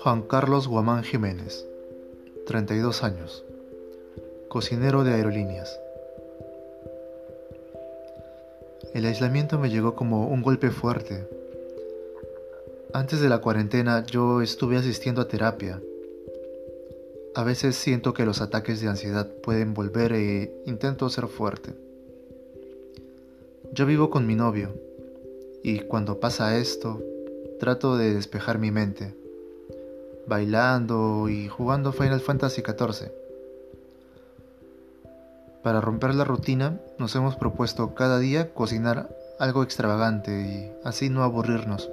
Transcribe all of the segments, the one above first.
Juan Carlos Guamán Jiménez, 32 años, cocinero de aerolíneas. El aislamiento me llegó como un golpe fuerte. Antes de la cuarentena yo estuve asistiendo a terapia. A veces siento que los ataques de ansiedad pueden volver e intento ser fuerte. Yo vivo con mi novio y cuando pasa esto trato de despejar mi mente bailando y jugando Final Fantasy XIV. Para romper la rutina, nos hemos propuesto cada día cocinar algo extravagante y así no aburrirnos.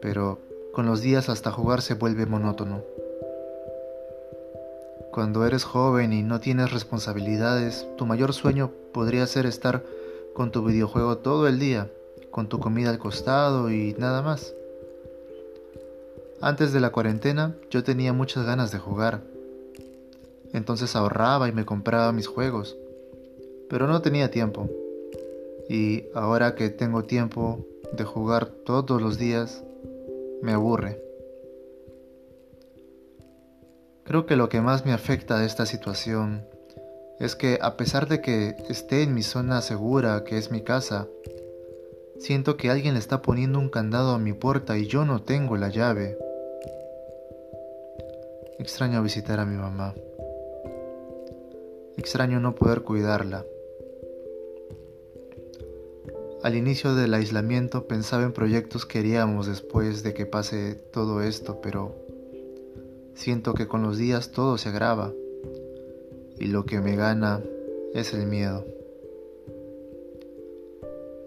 Pero con los días hasta jugar se vuelve monótono. Cuando eres joven y no tienes responsabilidades, tu mayor sueño podría ser estar con tu videojuego todo el día, con tu comida al costado y nada más. Antes de la cuarentena yo tenía muchas ganas de jugar. Entonces ahorraba y me compraba mis juegos. Pero no tenía tiempo. Y ahora que tengo tiempo de jugar todos los días, me aburre. Creo que lo que más me afecta de esta situación es que a pesar de que esté en mi zona segura, que es mi casa, siento que alguien le está poniendo un candado a mi puerta y yo no tengo la llave. Extraño visitar a mi mamá. Extraño no poder cuidarla. Al inicio del aislamiento pensaba en proyectos que haríamos después de que pase todo esto, pero siento que con los días todo se agrava y lo que me gana es el miedo.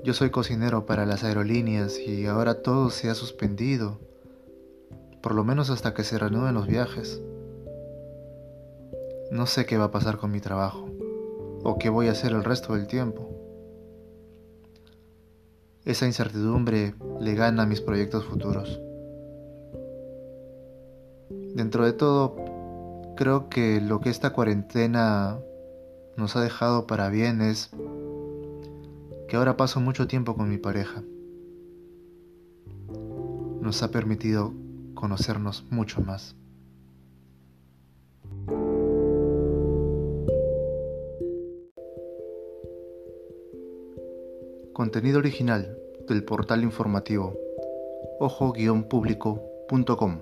Yo soy cocinero para las aerolíneas y ahora todo se ha suspendido por lo menos hasta que se reanuden los viajes. No sé qué va a pasar con mi trabajo o qué voy a hacer el resto del tiempo. Esa incertidumbre le gana a mis proyectos futuros. Dentro de todo, creo que lo que esta cuarentena nos ha dejado para bien es que ahora paso mucho tiempo con mi pareja. Nos ha permitido conocernos mucho más. Contenido original del portal informativo ojo-público.com